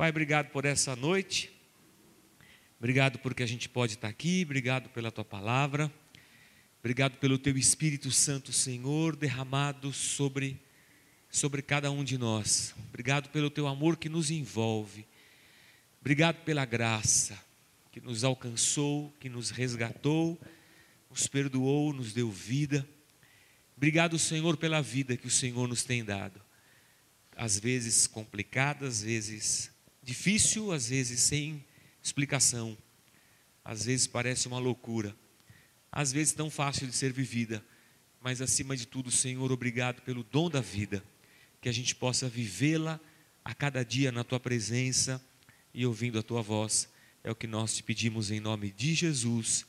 Pai, obrigado por essa noite. Obrigado porque a gente pode estar aqui. Obrigado pela tua palavra. Obrigado pelo teu Espírito Santo, Senhor, derramado sobre sobre cada um de nós. Obrigado pelo teu amor que nos envolve. Obrigado pela graça que nos alcançou, que nos resgatou, nos perdoou, nos deu vida. Obrigado, Senhor, pela vida que o Senhor nos tem dado. Às vezes complicada, às vezes difícil, às vezes sem explicação. Às vezes parece uma loucura. Às vezes tão fácil de ser vivida. Mas acima de tudo, Senhor, obrigado pelo dom da vida. Que a gente possa vivê-la a cada dia na tua presença e ouvindo a tua voz. É o que nós te pedimos em nome de Jesus.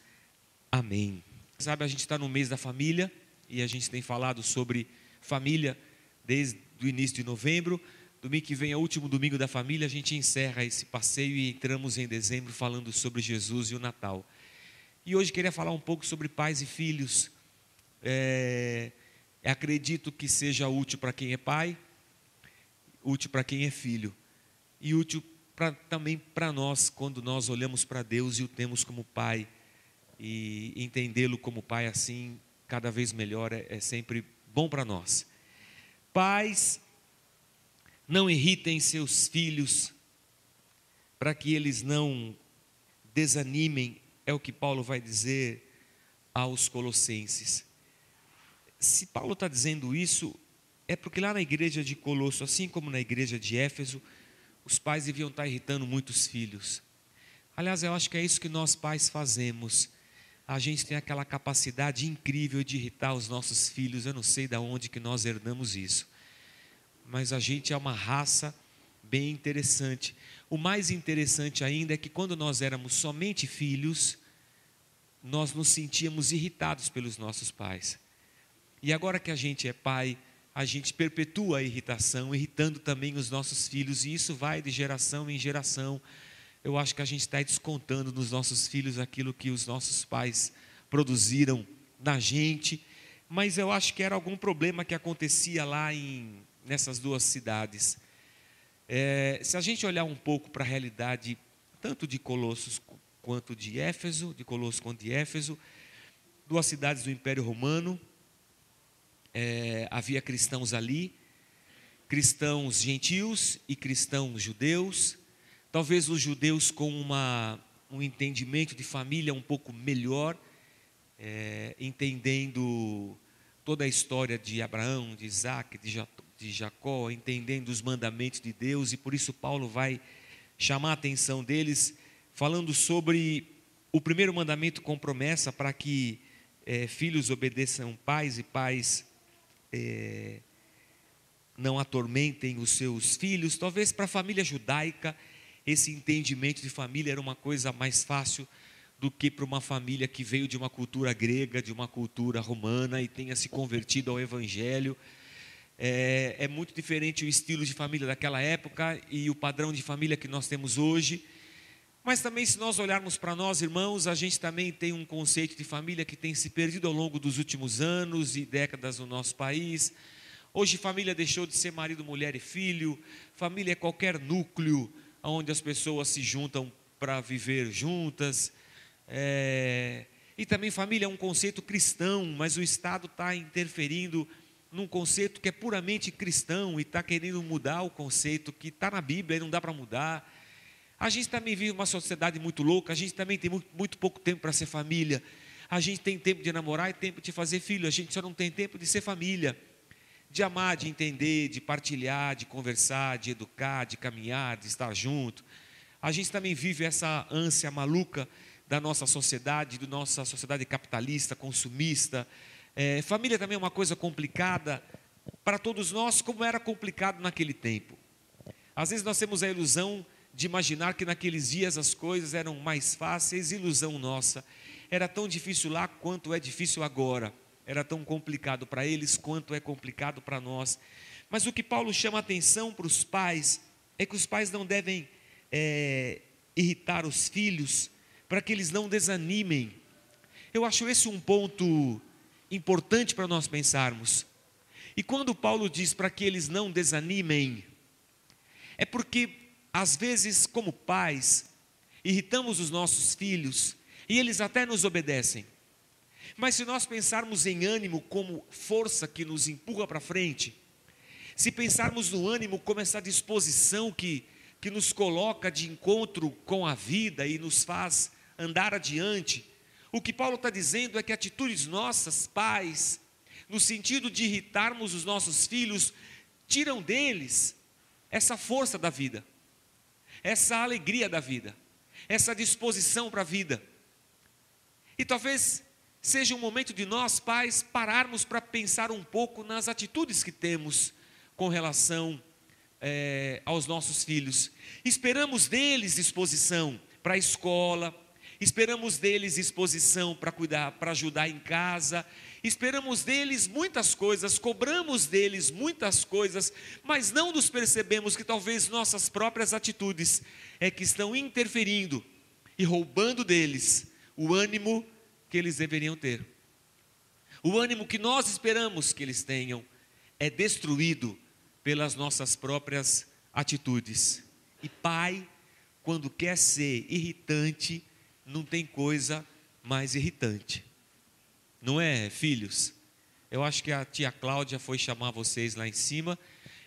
Amém. Sabe, a gente está no mês da família e a gente tem falado sobre família desde o início de novembro. Domingo que vem é o último domingo da família, a gente encerra esse passeio e entramos em dezembro falando sobre Jesus e o Natal. E hoje queria falar um pouco sobre pais e filhos. É, acredito que seja útil para quem é pai, útil para quem é filho e útil pra, também para nós quando nós olhamos para Deus e o temos como pai e entendê-lo como pai assim cada vez melhor é, é sempre bom para nós. Pais, não irritem seus filhos para que eles não desanimem, é o que Paulo vai dizer aos Colossenses. Se Paulo está dizendo isso, é porque lá na igreja de Colosso, assim como na igreja de Éfeso, os pais deviam estar irritando muitos filhos. Aliás, eu acho que é isso que nós pais fazemos. A gente tem aquela capacidade incrível de irritar os nossos filhos. Eu não sei de onde que nós herdamos isso. Mas a gente é uma raça bem interessante. O mais interessante ainda é que quando nós éramos somente filhos, nós nos sentíamos irritados pelos nossos pais. E agora que a gente é pai, a gente perpetua a irritação, irritando também os nossos filhos, e isso vai de geração em geração. Eu acho que a gente está descontando nos nossos filhos aquilo que os nossos pais produziram na gente, mas eu acho que era algum problema que acontecia lá em, nessas duas cidades. É, se a gente olhar um pouco para a realidade, tanto de Colossos quanto de Éfeso, de Colossos quanto de Éfeso, duas cidades do Império Romano, é, havia cristãos ali, cristãos gentios e cristãos judeus, talvez os judeus com uma, um entendimento de família um pouco melhor, é, entendendo toda a história de Abraão, de Isaac, de Jacó, entendendo os mandamentos de Deus, e por isso Paulo vai chamar a atenção deles, falando sobre o primeiro mandamento com promessa para que é, filhos obedeçam pais e pais é, não atormentem os seus filhos. Talvez para a família judaica esse entendimento de família era uma coisa mais fácil do que para uma família que veio de uma cultura grega, de uma cultura romana e tenha se convertido ao Evangelho. É, é, muito diferente o estilo de família daquela época e o padrão de família que nós temos hoje. Mas também, se nós olharmos para nós, irmãos, a gente também tem um conceito de família que tem se perdido ao longo dos últimos anos e décadas no nosso país. Hoje, família deixou de ser marido, mulher e filho. Família é qualquer núcleo onde as pessoas se juntam para viver juntas. É... E também, família é um conceito cristão, mas o Estado está interferindo num conceito que é puramente cristão e está querendo mudar o conceito que está na Bíblia e não dá para mudar. A gente também vive uma sociedade muito louca, a gente também tem muito, muito pouco tempo para ser família. A gente tem tempo de namorar e tempo de fazer filho, a gente só não tem tempo de ser família. De amar, de entender, de partilhar, de conversar, de educar, de caminhar, de estar junto. A gente também vive essa ânsia maluca da nossa sociedade, da nossa sociedade capitalista, consumista. É, família também é uma coisa complicada para todos nós, como era complicado naquele tempo. Às vezes nós temos a ilusão de imaginar que naqueles dias as coisas eram mais fáceis, ilusão nossa. Era tão difícil lá quanto é difícil agora. Era tão complicado para eles quanto é complicado para nós. Mas o que Paulo chama atenção para os pais é que os pais não devem é, irritar os filhos para que eles não desanimem. Eu acho esse um ponto importante para nós pensarmos. E quando Paulo diz para que eles não desanimem, é porque às vezes, como pais, irritamos os nossos filhos e eles até nos obedecem. Mas se nós pensarmos em ânimo como força que nos empurra para frente, se pensarmos no ânimo como essa disposição que, que nos coloca de encontro com a vida e nos faz andar adiante, o que Paulo está dizendo é que atitudes nossas, pais, no sentido de irritarmos os nossos filhos, tiram deles essa força da vida, essa alegria da vida, essa disposição para a vida. E talvez seja um momento de nós, pais, pararmos para pensar um pouco nas atitudes que temos com relação é, aos nossos filhos. Esperamos deles disposição para a escola, esperamos deles disposição para cuidar, para ajudar em casa, esperamos deles muitas coisas, cobramos deles muitas coisas, mas não nos percebemos que talvez nossas próprias atitudes é que estão interferindo e roubando deles o ânimo que eles deveriam ter. O ânimo que nós esperamos que eles tenham é destruído pelas nossas próprias atitudes. E pai, quando quer ser irritante, não tem coisa mais irritante. Não é, filhos? Eu acho que a tia Cláudia foi chamar vocês lá em cima.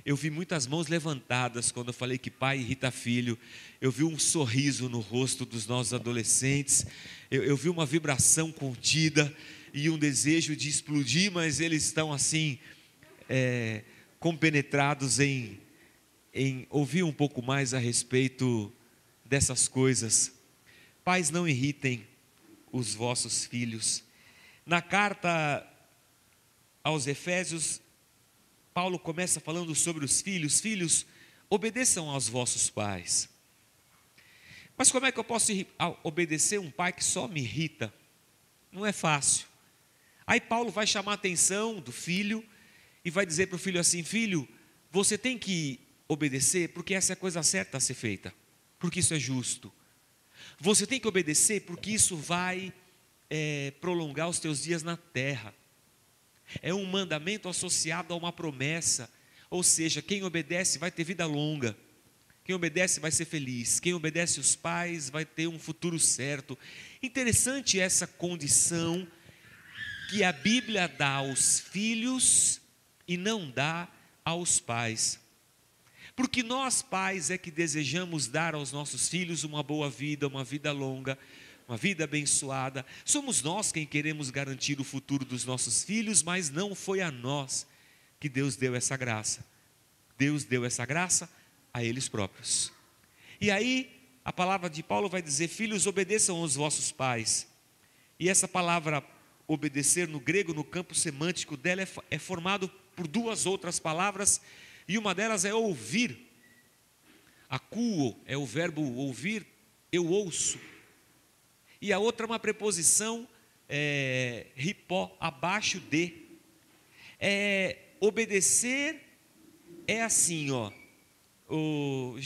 Eu vi muitas mãos levantadas quando eu falei que pai irrita filho. Eu vi um sorriso no rosto dos nossos adolescentes. Eu, eu vi uma vibração contida e um desejo de explodir, mas eles estão assim, é, compenetrados em, em ouvir um pouco mais a respeito dessas coisas. Pais, não irritem os vossos filhos. Na carta aos Efésios, Paulo começa falando sobre os filhos: Filhos, obedeçam aos vossos pais. Mas como é que eu posso obedecer um pai que só me irrita? Não é fácil. Aí Paulo vai chamar a atenção do filho e vai dizer para o filho assim: Filho, você tem que obedecer porque essa é a coisa certa a ser feita, porque isso é justo. Você tem que obedecer porque isso vai é, prolongar os teus dias na terra. É um mandamento associado a uma promessa, ou seja, quem obedece vai ter vida longa. Quem obedece vai ser feliz. Quem obedece os pais vai ter um futuro certo. Interessante essa condição que a Bíblia dá aos filhos e não dá aos pais. Porque nós, pais, é que desejamos dar aos nossos filhos uma boa vida, uma vida longa, uma vida abençoada. Somos nós quem queremos garantir o futuro dos nossos filhos, mas não foi a nós que Deus deu essa graça. Deus deu essa graça a eles próprios. E aí, a palavra de Paulo vai dizer: Filhos, obedeçam aos vossos pais. E essa palavra obedecer no grego, no campo semântico dela, é, é formado por duas outras palavras, e uma delas é ouvir. Acuo é o verbo ouvir, eu ouço. E a outra é uma preposição, é, ripó, abaixo de. É, obedecer é assim, ó. O,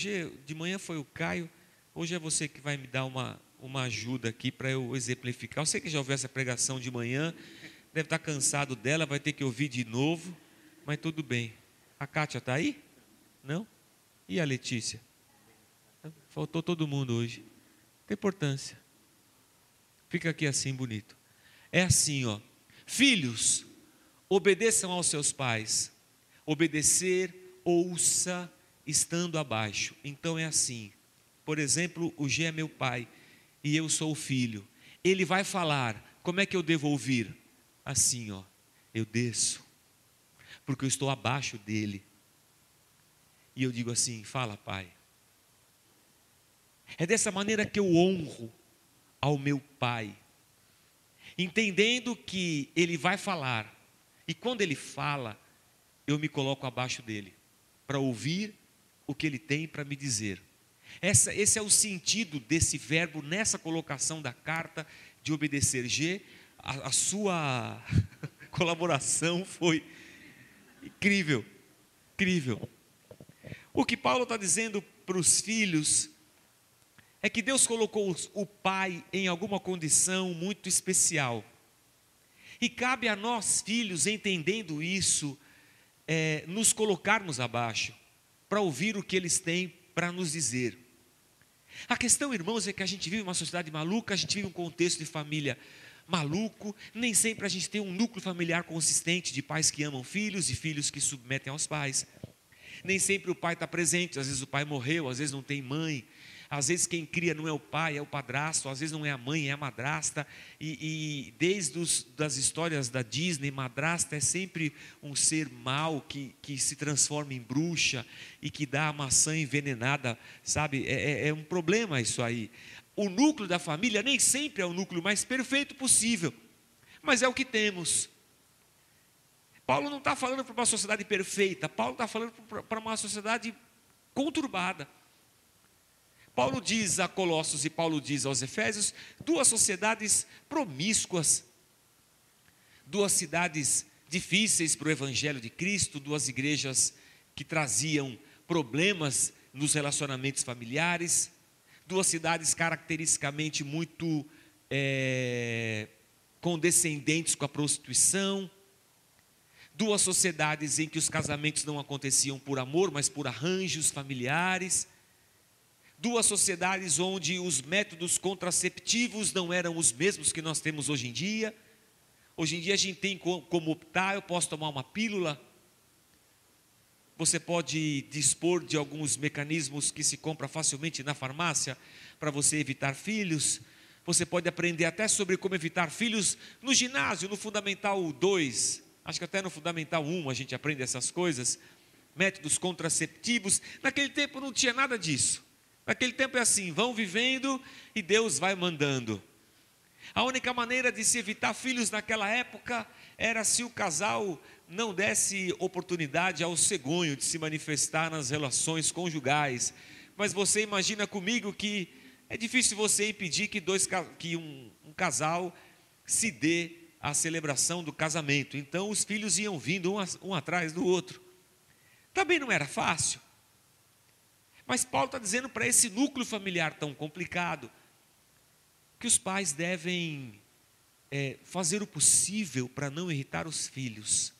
de manhã foi o Caio, hoje é você que vai me dar uma, uma ajuda aqui para eu exemplificar. Eu sei que já ouviu essa pregação de manhã, deve estar cansado dela, vai ter que ouvir de novo mas tudo bem. A Kátia está aí? Não? E a Letícia? Faltou todo mundo hoje. Tem importância. Fica aqui assim bonito. É assim, ó. Filhos, obedeçam aos seus pais. Obedecer, ouça, estando abaixo. Então é assim. Por exemplo, o G é meu pai e eu sou o filho. Ele vai falar. Como é que eu devo ouvir? Assim, ó. Eu desço porque eu estou abaixo dele. E eu digo assim: fala, pai. É dessa maneira que eu honro ao meu pai, entendendo que ele vai falar, e quando ele fala, eu me coloco abaixo dele, para ouvir o que ele tem para me dizer. Essa, esse é o sentido desse verbo nessa colocação da carta de obedecer. G, a, a sua colaboração foi Incrível, incrível. O que Paulo está dizendo para os filhos é que Deus colocou o pai em alguma condição muito especial. E cabe a nós, filhos, entendendo isso, é, nos colocarmos abaixo, para ouvir o que eles têm para nos dizer. A questão, irmãos, é que a gente vive uma sociedade maluca, a gente vive um contexto de família maluco, nem sempre a gente tem um núcleo familiar consistente de pais que amam filhos e filhos que submetem aos pais. Nem sempre o pai está presente, às vezes o pai morreu, às vezes não tem mãe, às vezes quem cria não é o pai, é o padrasto, às vezes não é a mãe, é a madrasta. E, e desde os, das histórias da Disney, madrasta é sempre um ser mau que, que se transforma em bruxa e que dá a maçã envenenada, sabe? É, é, é um problema isso aí. O núcleo da família nem sempre é o núcleo mais perfeito possível, mas é o que temos. Paulo não está falando para uma sociedade perfeita, Paulo está falando para uma sociedade conturbada. Paulo diz a Colossos e Paulo diz aos Efésios, duas sociedades promíscuas, duas cidades difíceis para o Evangelho de Cristo, duas igrejas que traziam problemas nos relacionamentos familiares, duas cidades caracteristicamente muito é, condescendentes com a prostituição, duas sociedades em que os casamentos não aconteciam por amor, mas por arranjos familiares, duas sociedades onde os métodos contraceptivos não eram os mesmos que nós temos hoje em dia. Hoje em dia a gente tem como optar, eu posso tomar uma pílula. Você pode dispor de alguns mecanismos que se compra facilmente na farmácia para você evitar filhos. Você pode aprender até sobre como evitar filhos no ginásio, no Fundamental 2, Acho que até no Fundamental 1 a gente aprende essas coisas. Métodos contraceptivos. Naquele tempo não tinha nada disso. Naquele tempo é assim: vão vivendo e Deus vai mandando. A única maneira de se evitar filhos naquela época era se o casal não desse oportunidade ao cegonho de se manifestar nas relações conjugais. Mas você imagina comigo que é difícil você impedir que, dois, que um, um casal se dê a celebração do casamento. Então os filhos iam vindo um, um atrás do outro. Também não era fácil. Mas Paulo está dizendo para esse núcleo familiar tão complicado que os pais devem é, fazer o possível para não irritar os filhos.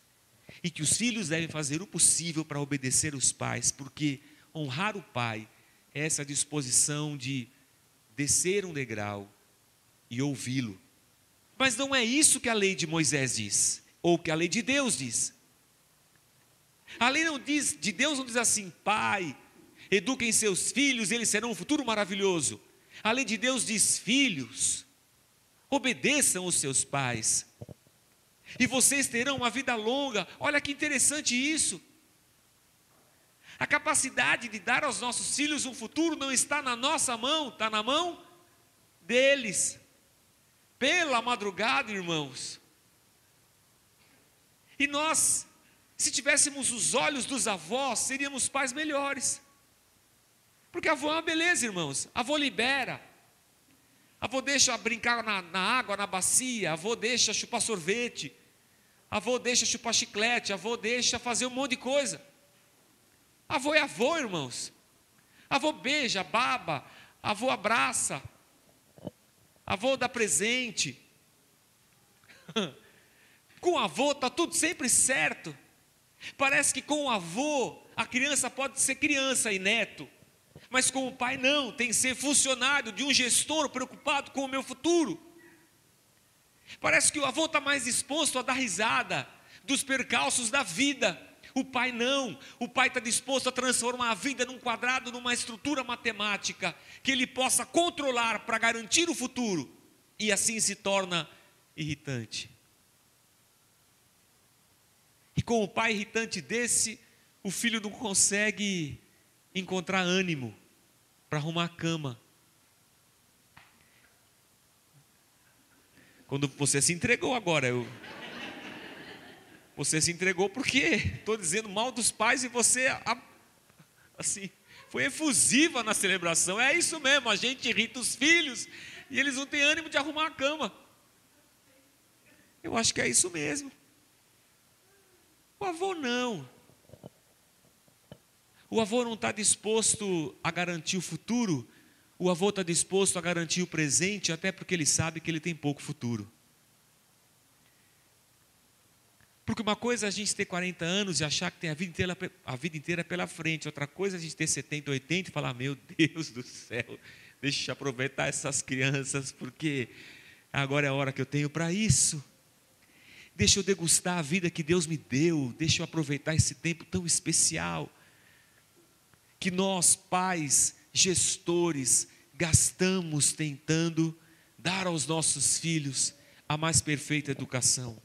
E que os filhos devem fazer o possível para obedecer os pais, porque honrar o pai é essa disposição de descer um degrau e ouvi-lo mas não é isso que a lei de Moisés diz, ou que a lei de Deus diz. A lei não diz, de Deus não diz assim, pai, eduquem seus filhos, eles serão um futuro maravilhoso. A lei de Deus diz, filhos, obedeçam os seus pais, e vocês terão uma vida longa. Olha que interessante isso. A capacidade de dar aos nossos filhos um futuro não está na nossa mão, está na mão deles pela madrugada, irmãos. E nós, se tivéssemos os olhos dos avós, seríamos pais melhores. Porque avô é uma beleza, irmãos. Avô libera. Avô deixa brincar na, na água, na bacia. Avô deixa chupar sorvete. Avô deixa chupar chiclete. Avô deixa fazer um monte de coisa. Avô é avô, irmãos. Avô beija, baba. Avô abraça avô dá presente. com o avô está tudo sempre certo. Parece que com o avô a criança pode ser criança e neto, mas com o pai não, tem que ser funcionário de um gestor preocupado com o meu futuro. Parece que o avô está mais disposto a dar risada dos percalços da vida o pai não. O pai está disposto a transformar a vida num quadrado, numa estrutura matemática que ele possa controlar para garantir o futuro. E assim se torna irritante. E com o pai irritante desse, o filho não consegue encontrar ânimo para arrumar a cama. Quando você se entregou agora, eu você se entregou porque estou dizendo mal dos pais e você assim foi efusiva na celebração. É isso mesmo, a gente irrita os filhos e eles não têm ânimo de arrumar a cama. Eu acho que é isso mesmo. O avô não. O avô não está disposto a garantir o futuro, o avô está disposto a garantir o presente, até porque ele sabe que ele tem pouco futuro. Porque uma coisa é a gente ter 40 anos e achar que tem a vida inteira, a vida inteira pela frente, outra coisa é a gente ter 70, 80 e falar: Meu Deus do céu, deixa eu aproveitar essas crianças, porque agora é a hora que eu tenho para isso. Deixa eu degustar a vida que Deus me deu, deixa eu aproveitar esse tempo tão especial. Que nós, pais, gestores, gastamos tentando dar aos nossos filhos a mais perfeita educação.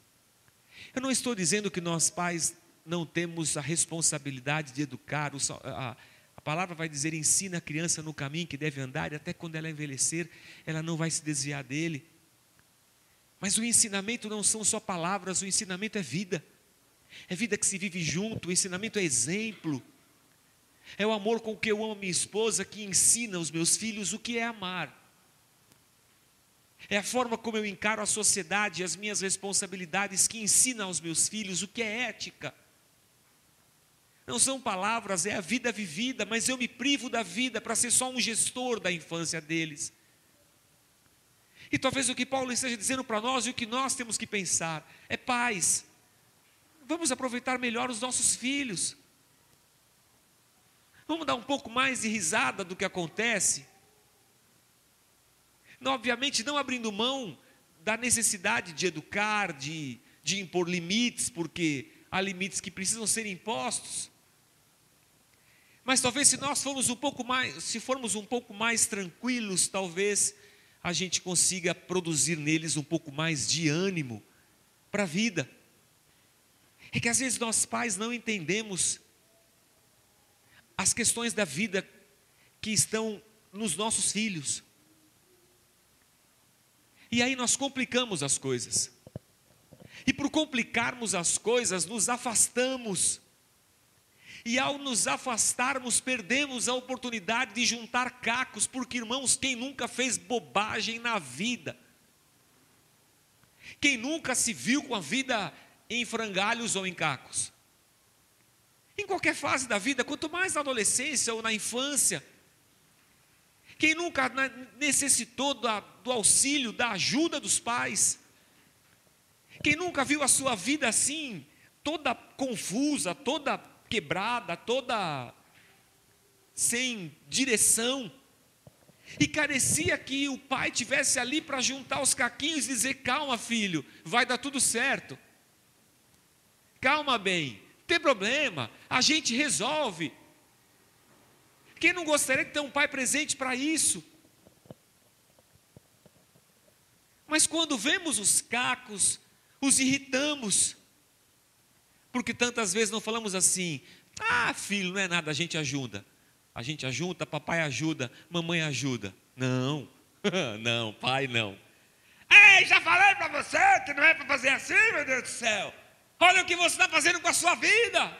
Eu não estou dizendo que nós, pais, não temos a responsabilidade de educar, a, palavra vai dizer: ensina a criança no caminho que deve andar, e até quando ela envelhecer, ela não vai se desviar dele. Mas o ensinamento não são só palavras, o ensinamento é vida. É vida que se vive junto, o ensinamento é exemplo. É o amor com que eu amo minha esposa que ensina aos meus filhos o que é amar. É a forma como eu encaro a sociedade e as minhas responsabilidades que ensina aos meus filhos o que é ética. Não são palavras, é a vida vivida, mas eu me privo da vida para ser só um gestor da infância deles. E talvez o que Paulo esteja dizendo para nós e o que nós temos que pensar é paz. Vamos aproveitar melhor os nossos filhos. Vamos dar um pouco mais de risada do que acontece. Não, obviamente, não abrindo mão da necessidade de educar, de, de impor limites, porque há limites que precisam ser impostos. Mas talvez se nós formos um pouco mais, se formos um pouco mais tranquilos, talvez a gente consiga produzir neles um pouco mais de ânimo para a vida. É que às vezes nós pais não entendemos as questões da vida que estão nos nossos filhos. E aí nós complicamos as coisas. E por complicarmos as coisas, nos afastamos e ao nos afastarmos, perdemos a oportunidade de juntar cacos, porque irmãos, quem nunca fez bobagem na vida? Quem nunca se viu com a vida em frangalhos ou em cacos? Em qualquer fase da vida, quanto mais na adolescência ou na infância. Quem nunca necessitou do auxílio, da ajuda dos pais? Quem nunca viu a sua vida assim, toda confusa, toda quebrada, toda sem direção. E carecia que o pai tivesse ali para juntar os caquinhos e dizer: calma, filho, vai dar tudo certo. Calma bem, tem problema, a gente resolve. Quem não gostaria de ter um pai presente para isso? Mas quando vemos os cacos, os irritamos. Porque tantas vezes não falamos assim: ah, filho, não é nada, a gente ajuda. A gente ajuda, papai ajuda, mamãe ajuda. Não, não, pai não. Ei, já falei para você que não é para fazer assim, meu Deus do céu. Olha o que você está fazendo com a sua vida.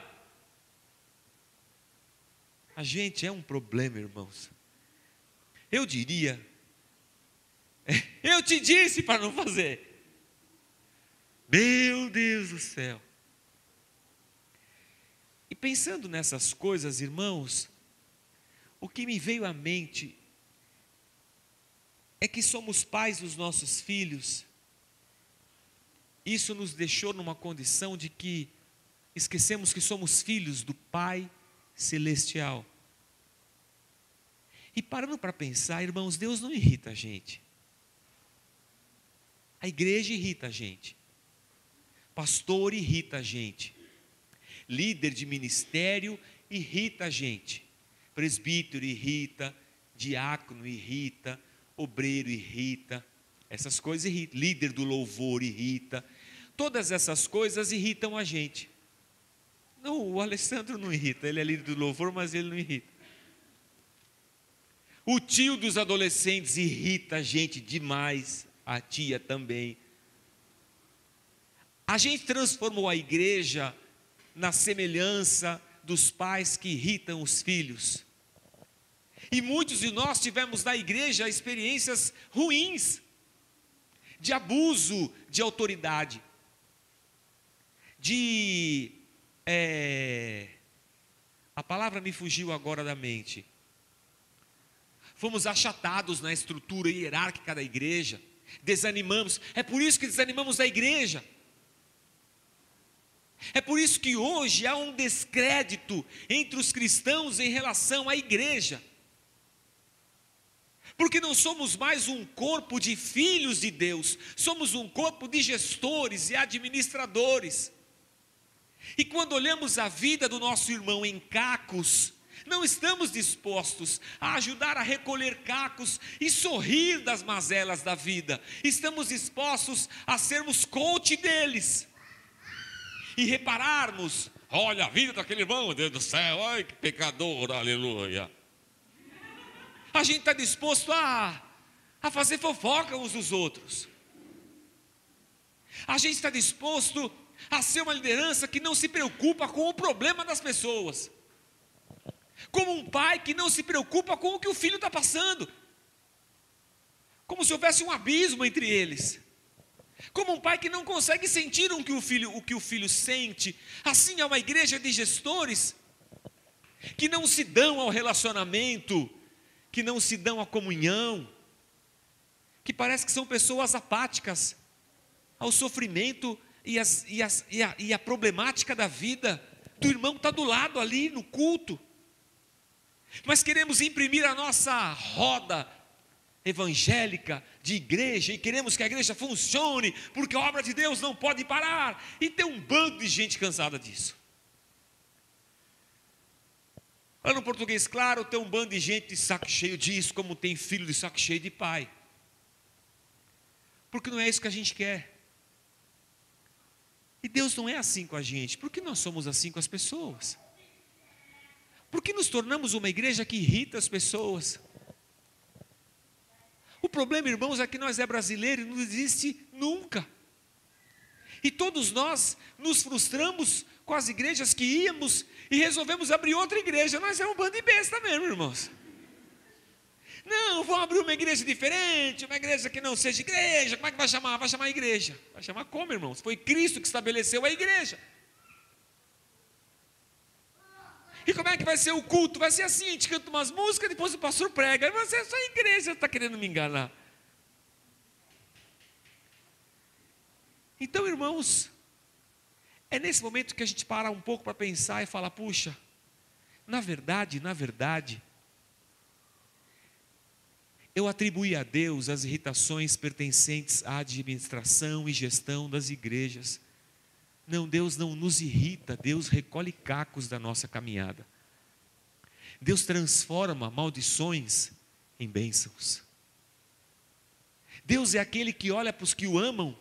A gente é um problema, irmãos. Eu diria, eu te disse para não fazer. Meu Deus do céu. E pensando nessas coisas, irmãos, o que me veio à mente é que somos pais dos nossos filhos. Isso nos deixou numa condição de que esquecemos que somos filhos do Pai Celestial. E parando para pensar, irmãos, Deus não irrita a gente. A igreja irrita a gente. Pastor irrita a gente líder de ministério irrita a gente. Presbítero irrita, diácono irrita, obreiro irrita, essas coisas irritam. Líder do louvor irrita. Todas essas coisas irritam a gente. Não, o Alessandro não irrita, ele é líder do louvor, mas ele não irrita. O tio dos adolescentes irrita a gente demais, a tia também. A gente transformou a igreja na semelhança dos pais que irritam os filhos. E muitos de nós tivemos na igreja experiências ruins, de abuso de autoridade, de. É, a palavra me fugiu agora da mente. Fomos achatados na estrutura hierárquica da igreja, desanimamos, é por isso que desanimamos da igreja. É por isso que hoje há um descrédito entre os cristãos em relação à igreja. Porque não somos mais um corpo de filhos de Deus, somos um corpo de gestores e administradores. E quando olhamos a vida do nosso irmão em cacos, não estamos dispostos a ajudar a recolher cacos e sorrir das mazelas da vida. Estamos dispostos a sermos coach deles e repararmos: olha a vida daquele irmão, Deus do céu, ai que pecador, aleluia. A gente está disposto a, a fazer fofoca uns dos outros. A gente está disposto a ser uma liderança que não se preocupa com o problema das pessoas. Como um pai que não se preocupa com o que o filho está passando. Como se houvesse um abismo entre eles. Como um pai que não consegue sentir o que o filho, o que o filho sente. Assim é uma igreja de gestores que não se dão ao relacionamento, que não se dão à comunhão, que parece que são pessoas apáticas ao sofrimento e, as, e, as, e, a, e a problemática da vida do irmão está do lado ali no culto. Mas queremos imprimir a nossa roda evangélica de igreja e queremos que a igreja funcione, porque a obra de Deus não pode parar. E tem um bando de gente cansada disso. No português, claro, tem um bando de gente de saco cheio disso, como tem filho de saco cheio de pai. Porque não é isso que a gente quer. E Deus não é assim com a gente. Por que nós somos assim com as pessoas? Por que nos tornamos uma igreja que irrita as pessoas? O problema, irmãos, é que nós é brasileiro e não existe nunca. E todos nós nos frustramos com as igrejas que íamos e resolvemos abrir outra igreja. Nós é um bando de besta mesmo, irmãos. Não, vamos abrir uma igreja diferente, uma igreja que não seja igreja. Como é que vai chamar? Vai chamar igreja. Vai chamar como, irmãos? Foi Cristo que estabeleceu a igreja. E como é que vai ser o culto? Vai ser assim: a gente canta umas músicas, depois o pastor prega. Mas é só a igreja está querendo me enganar. Então, irmãos, é nesse momento que a gente para um pouco para pensar e falar: puxa, na verdade, na verdade, eu atribuí a Deus as irritações pertencentes à administração e gestão das igrejas. Não, Deus não nos irrita, Deus recolhe cacos da nossa caminhada. Deus transforma maldições em bênçãos. Deus é aquele que olha para os que o amam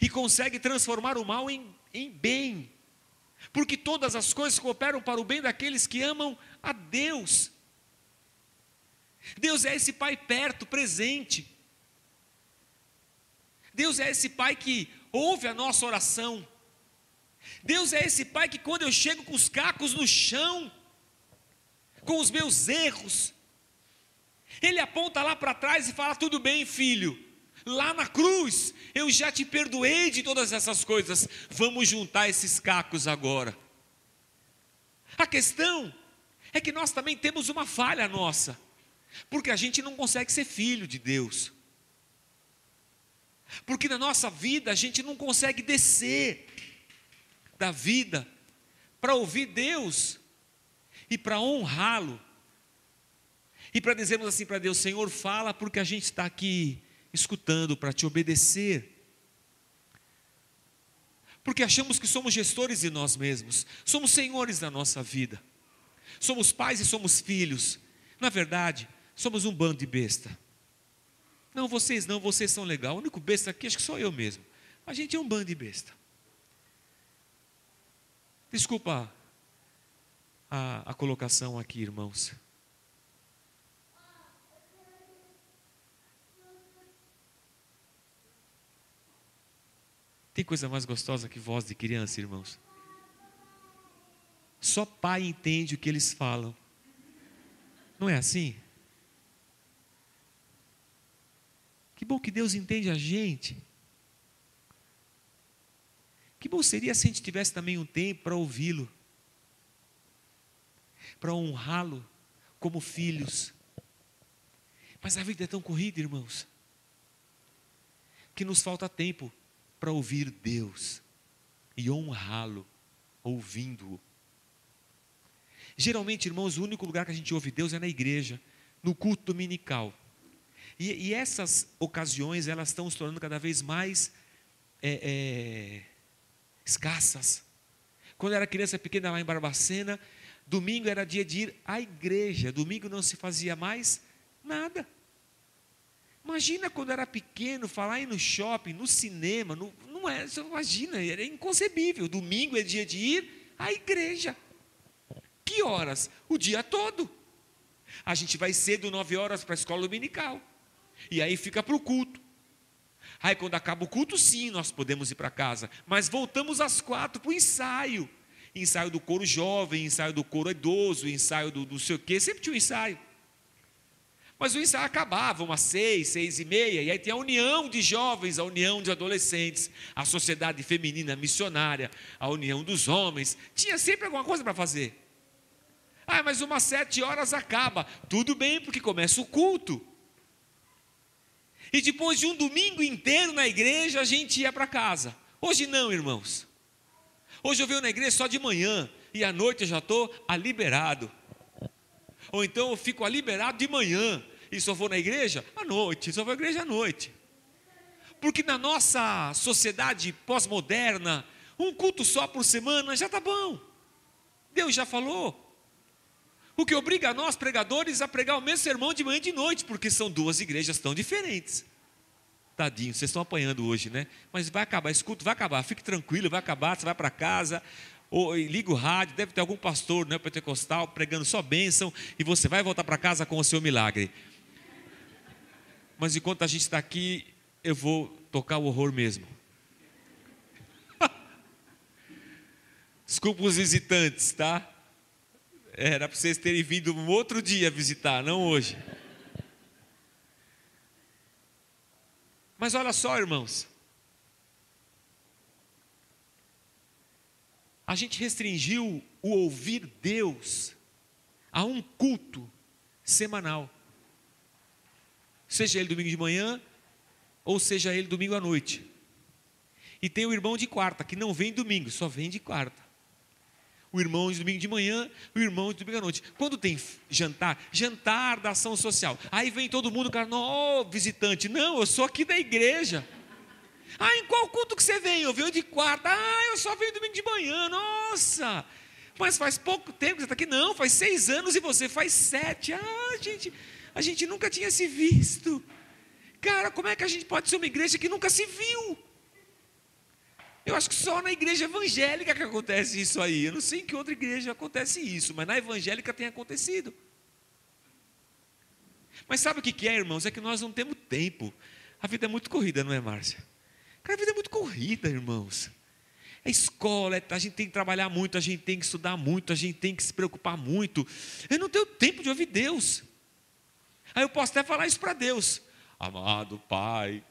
e consegue transformar o mal em, em bem, porque todas as coisas cooperam para o bem daqueles que amam a Deus. Deus é esse Pai perto, presente. Deus é esse Pai que ouve a nossa oração. Deus é esse Pai que, quando eu chego com os cacos no chão, com os meus erros, Ele aponta lá para trás e fala: Tudo bem, filho, lá na cruz, eu já te perdoei de todas essas coisas, vamos juntar esses cacos agora. A questão é que nós também temos uma falha nossa. Porque a gente não consegue ser filho de Deus. Porque na nossa vida a gente não consegue descer da vida para ouvir Deus e para honrá-lo. E para dizermos assim para Deus: Senhor, fala, porque a gente está aqui escutando para te obedecer. Porque achamos que somos gestores de nós mesmos, somos senhores da nossa vida, somos pais e somos filhos. Na verdade, somos um bando de besta. Não, vocês não, vocês são legal. O único besta aqui acho que sou eu mesmo. A gente é um bando de besta. Desculpa a, a colocação aqui, irmãos. Tem coisa mais gostosa que voz de criança, irmãos? Só pai entende o que eles falam. Não é assim? Que bom que Deus entende a gente. Que bom seria se a gente tivesse também um tempo para ouvi-lo, para honrá-lo como filhos. Mas a vida é tão corrida, irmãos, que nos falta tempo para ouvir Deus. e honrá-lo, ouvindo-o. Geralmente, irmãos, o único lugar que a gente ouve Deus é na igreja, no culto dominical. E, e essas ocasiões, elas estão se tornando cada vez mais é, é, escassas. Quando eu era criança pequena lá em Barbacena, domingo era dia de ir à igreja, domingo não se fazia mais nada. Imagina quando era pequeno, falar ir no shopping, no cinema, no, não é, você imagina, era inconcebível. Domingo é dia de ir à igreja. Que horas? O dia todo. A gente vai cedo, nove horas, para a escola dominical. E aí fica para o culto. Aí quando acaba o culto, sim, nós podemos ir para casa. Mas voltamos às quatro para o ensaio. Ensaio do coro jovem, ensaio do coro idoso, ensaio do, do sei o quê. Sempre tinha um ensaio. Mas o ensaio acabava umas seis, seis e meia, e aí tem a união de jovens, a união de adolescentes, a sociedade feminina missionária, a união dos homens. Tinha sempre alguma coisa para fazer. Ah, mas umas sete horas acaba. Tudo bem, porque começa o culto. E depois de um domingo inteiro na igreja, a gente ia para casa. Hoje não, irmãos. Hoje eu venho na igreja só de manhã e à noite eu já estou liberado. Ou então eu fico liberado de manhã e só vou na igreja à noite, só vou à igreja à noite. Porque na nossa sociedade pós-moderna, um culto só por semana já está bom. Deus já falou. O que obriga nós, pregadores, a pregar o mesmo sermão de manhã e de noite, porque são duas igrejas tão diferentes. Tadinho, vocês estão apanhando hoje, né? Mas vai acabar, escuta, vai acabar, fique tranquilo, vai acabar, você vai para casa, ou liga o rádio, deve ter algum pastor né, pentecostal pregando só bênção, e você vai voltar para casa com o seu milagre. Mas enquanto a gente está aqui, eu vou tocar o horror mesmo. Desculpa os visitantes, tá? Era para vocês terem vindo um outro dia visitar, não hoje. Mas olha só, irmãos. A gente restringiu o ouvir Deus a um culto semanal. Seja ele domingo de manhã, ou seja ele domingo à noite. E tem o irmão de quarta, que não vem domingo, só vem de quarta o irmão de domingo de manhã, o irmão de domingo à noite. Quando tem jantar, jantar da ação social. Aí vem todo mundo, cara, não, visitante, não, eu sou aqui da igreja. Ah, em qual culto que você vem? Eu venho de quarta. Ah, eu só venho domingo de manhã. Nossa! Mas faz pouco tempo que você está aqui. Não, faz seis anos e você faz sete. Ah, gente, a gente nunca tinha se visto. Cara, como é que a gente pode ser uma igreja que nunca se viu? Eu acho que só na igreja evangélica que acontece isso aí. Eu não sei em que outra igreja acontece isso, mas na evangélica tem acontecido. Mas sabe o que é, irmãos? É que nós não temos tempo. A vida é muito corrida, não é, Márcia? Cara, a vida é muito corrida, irmãos. É escola, é, a gente tem que trabalhar muito, a gente tem que estudar muito, a gente tem que se preocupar muito. Eu não tenho tempo de ouvir Deus. Aí eu posso até falar isso para Deus. Amado Pai,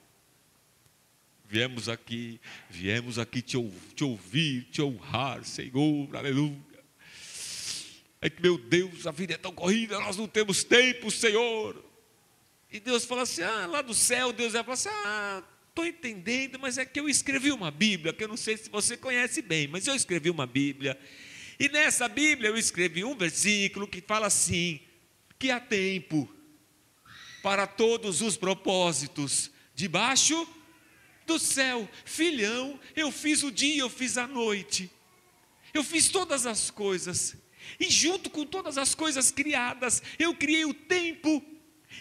viemos aqui, viemos aqui te, te ouvir, te honrar, Senhor, aleluia. É que, meu Deus, a vida é tão corrida, nós não temos tempo, Senhor. E Deus fala assim: ah, lá do céu, Deus vai falar assim: ah, estou entendendo, mas é que eu escrevi uma Bíblia, que eu não sei se você conhece bem, mas eu escrevi uma Bíblia. E nessa Bíblia eu escrevi um versículo que fala assim: que há tempo para todos os propósitos, debaixo do céu, filhão, eu fiz o dia, eu fiz a noite, eu fiz todas as coisas, e junto com todas as coisas criadas, eu criei o tempo,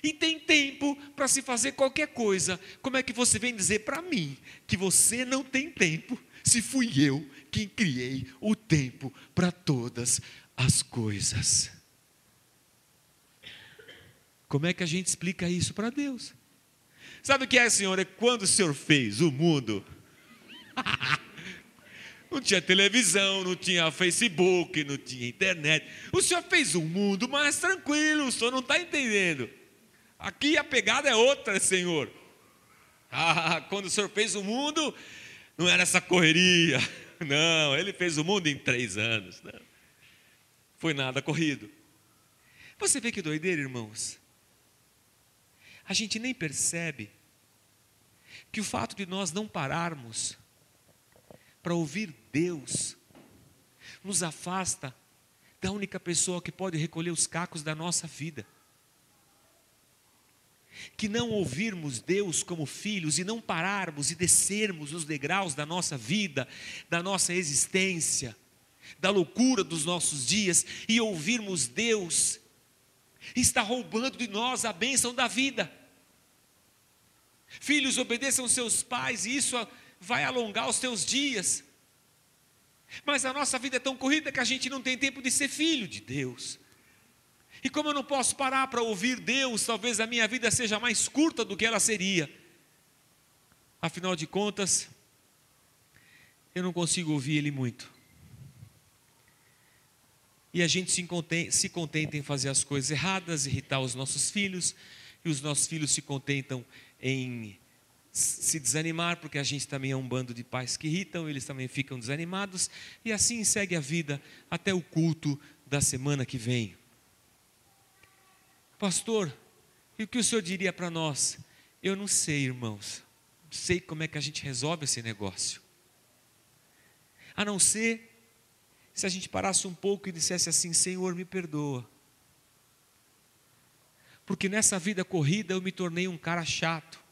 e tem tempo para se fazer qualquer coisa. Como é que você vem dizer para mim que você não tem tempo, se fui eu quem criei o tempo para todas as coisas? Como é que a gente explica isso para Deus? Sabe o que é, Senhor? É quando o Senhor fez o mundo. não tinha televisão, não tinha Facebook, não tinha internet. O Senhor fez um mundo mais tranquilo, o Senhor não está entendendo. Aqui a pegada é outra, Senhor. Ah, quando o Senhor fez o mundo, não era essa correria. Não, Ele fez o mundo em três anos. Não. Foi nada corrido. Você vê que doideira, irmãos? A gente nem percebe que o fato de nós não pararmos para ouvir Deus, nos afasta da única pessoa que pode recolher os cacos da nossa vida. Que não ouvirmos Deus como filhos e não pararmos e descermos os degraus da nossa vida, da nossa existência, da loucura dos nossos dias e ouvirmos Deus, está roubando de nós a bênção da vida. Filhos, obedeçam seus pais, e isso vai alongar os teus dias. Mas a nossa vida é tão corrida que a gente não tem tempo de ser filho de Deus. E como eu não posso parar para ouvir Deus, talvez a minha vida seja mais curta do que ela seria. Afinal de contas, eu não consigo ouvir Ele muito. E a gente se contenta, se contenta em fazer as coisas erradas, irritar os nossos filhos, e os nossos filhos se contentam em se desanimar, porque a gente também é um bando de pais que irritam, eles também ficam desanimados, e assim segue a vida até o culto da semana que vem. Pastor, e o que o senhor diria para nós? Eu não sei, irmãos, não sei como é que a gente resolve esse negócio. A não ser se a gente parasse um pouco e dissesse assim: Senhor, me perdoa. Porque nessa vida corrida eu me tornei um cara chato.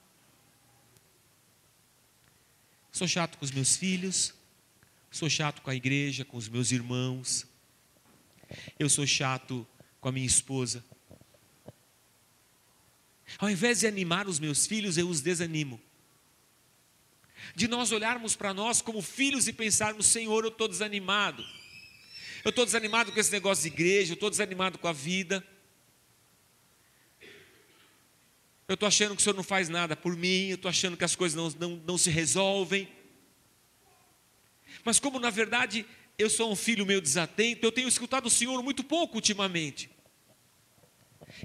Sou chato com os meus filhos, sou chato com a igreja, com os meus irmãos. Eu sou chato com a minha esposa. Ao invés de animar os meus filhos, eu os desanimo. De nós olharmos para nós como filhos e pensarmos: Senhor, eu estou desanimado. Eu estou desanimado com esse negócio de igreja, eu estou desanimado com a vida. Eu estou achando que o Senhor não faz nada por mim, eu estou achando que as coisas não, não, não se resolvem. Mas, como na verdade eu sou um filho meio desatento, eu tenho escutado o Senhor muito pouco ultimamente.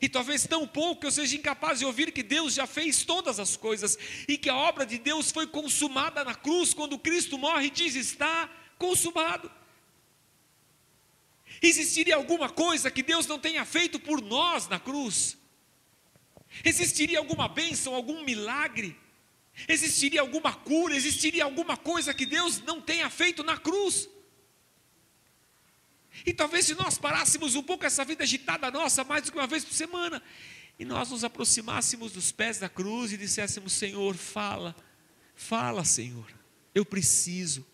E talvez tão pouco que eu seja incapaz de ouvir que Deus já fez todas as coisas e que a obra de Deus foi consumada na cruz quando Cristo morre e diz: está consumado. Existiria alguma coisa que Deus não tenha feito por nós na cruz? Existiria alguma bênção, algum milagre? Existiria alguma cura? Existiria alguma coisa que Deus não tenha feito na cruz? E talvez se nós parássemos um pouco essa vida agitada nossa, mais do que uma vez por semana, e nós nos aproximássemos dos pés da cruz e disséssemos: Senhor, fala, fala, Senhor, eu preciso.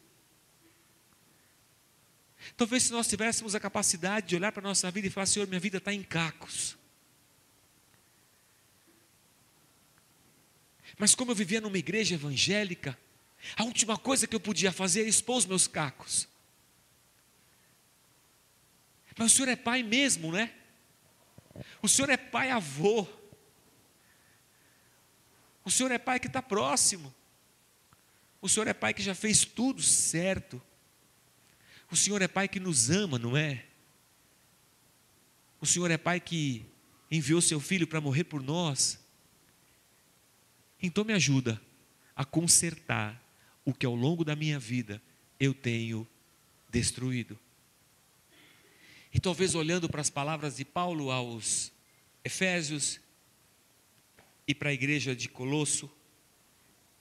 Talvez se nós tivéssemos a capacidade de olhar para a nossa vida e falar: Senhor, minha vida está em cacos. Mas como eu vivia numa igreja evangélica, a última coisa que eu podia fazer era expor os meus cacos. Mas o senhor é pai mesmo, né? O senhor é pai avô. O senhor é pai que está próximo. O senhor é pai que já fez tudo certo. O senhor é pai que nos ama, não é? O senhor é pai que enviou seu filho para morrer por nós. Então me ajuda a consertar o que ao longo da minha vida eu tenho destruído. E talvez olhando para as palavras de Paulo aos Efésios e para a igreja de Colosso,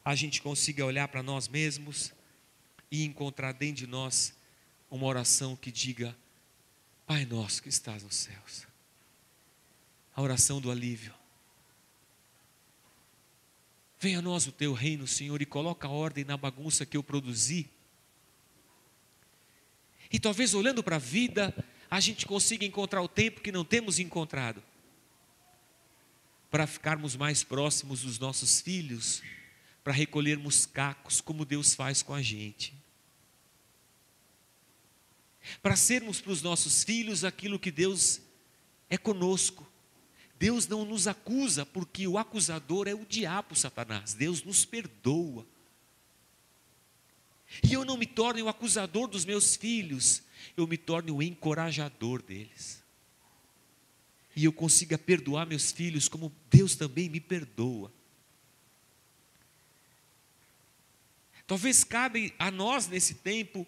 a gente consiga olhar para nós mesmos e encontrar dentro de nós uma oração que diga: Pai nosso que estás nos céus. A oração do alívio. Venha a nós o teu reino, Senhor, e coloca a ordem na bagunça que eu produzi. E talvez olhando para a vida, a gente consiga encontrar o tempo que não temos encontrado, para ficarmos mais próximos dos nossos filhos, para recolhermos cacos, como Deus faz com a gente. Para sermos para os nossos filhos aquilo que Deus é conosco. Deus não nos acusa, porque o acusador é o diabo, Satanás. Deus nos perdoa. E eu não me torne o acusador dos meus filhos, eu me torne o encorajador deles. E eu consiga perdoar meus filhos como Deus também me perdoa. Talvez cabe a nós nesse tempo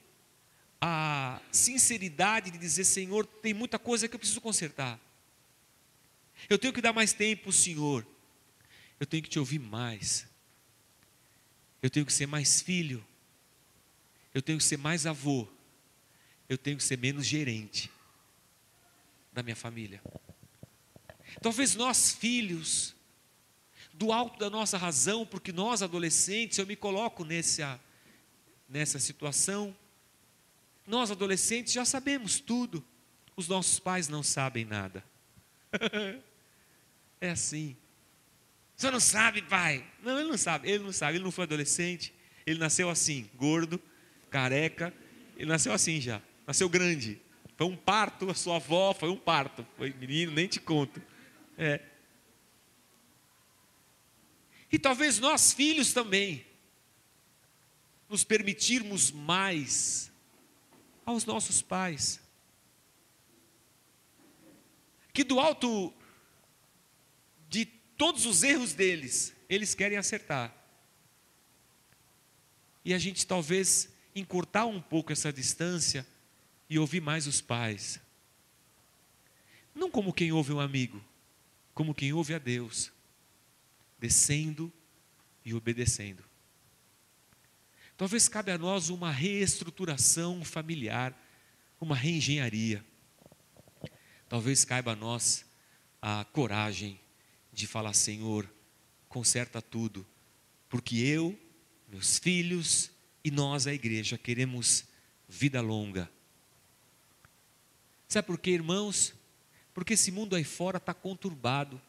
a sinceridade de dizer: Senhor, tem muita coisa que eu preciso consertar. Eu tenho que dar mais tempo, Senhor. Eu tenho que te ouvir mais. Eu tenho que ser mais filho. eu tenho que ser mais avô, eu tenho que ser menos gerente da minha família. Talvez nós, filhos, do alto da nossa razão, porque nós, adolescentes, eu me coloco nessa, nessa situação, nós, adolescentes, já sabemos tudo, os nossos pais não sabem nada. é assim. Você não sabe, pai? Não, ele não sabe, ele não sabe, ele não foi adolescente, ele nasceu assim, gordo, careca, ele nasceu assim já, nasceu grande. Foi um parto, a sua avó foi um parto. Foi menino, nem te conto. É. E talvez nós, filhos, também, nos permitirmos mais aos nossos pais. Que do alto de todos os erros deles, eles querem acertar. E a gente talvez encurtar um pouco essa distância e ouvir mais os pais. Não como quem ouve um amigo, como quem ouve a Deus, descendo e obedecendo. Talvez cabe a nós uma reestruturação familiar, uma reengenharia. Talvez caiba a nós a coragem de falar: Senhor, conserta tudo, porque eu, meus filhos e nós, a igreja, queremos vida longa. Sabe por quê, irmãos? Porque esse mundo aí fora está conturbado.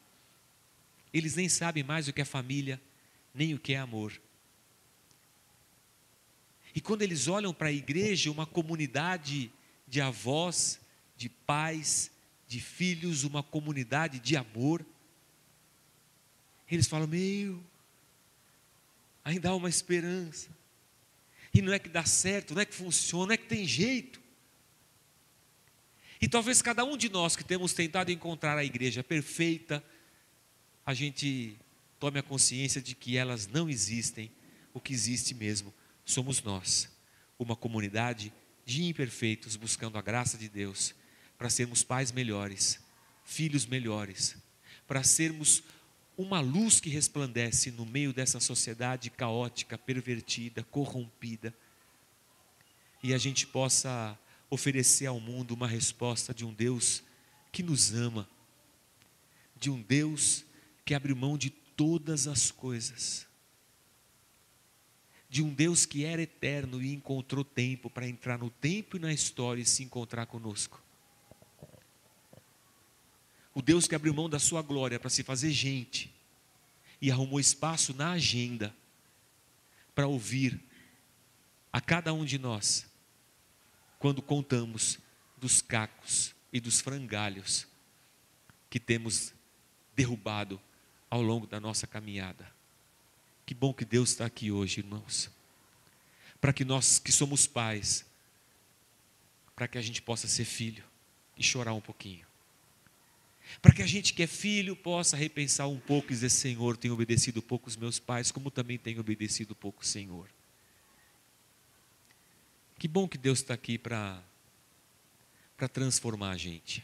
Eles nem sabem mais o que é família, nem o que é amor. E quando eles olham para a igreja, uma comunidade de avós, de pais, de filhos, uma comunidade de amor, eles falam: Meu, ainda há uma esperança. E não é que dá certo, não é que funciona, não é que tem jeito. E talvez cada um de nós que temos tentado encontrar a igreja perfeita, a gente tome a consciência de que elas não existem, o que existe mesmo somos nós, uma comunidade de imperfeitos buscando a graça de Deus para sermos pais melhores, filhos melhores, para sermos uma luz que resplandece no meio dessa sociedade caótica, pervertida, corrompida, e a gente possa oferecer ao mundo uma resposta de um Deus que nos ama, de um Deus que abre mão de todas as coisas, de um Deus que era eterno e encontrou tempo para entrar no tempo e na história e se encontrar conosco. O Deus que abriu mão da sua glória para se fazer gente e arrumou espaço na agenda para ouvir a cada um de nós quando contamos dos cacos e dos frangalhos que temos derrubado ao longo da nossa caminhada. Que bom que Deus está aqui hoje, irmãos, para que nós que somos pais, para que a gente possa ser filho e chorar um pouquinho. Para que a gente que é filho possa repensar um pouco e dizer: Senhor, tenho obedecido pouco os meus pais, como também tenho obedecido pouco o Senhor. Que bom que Deus está aqui para transformar a gente.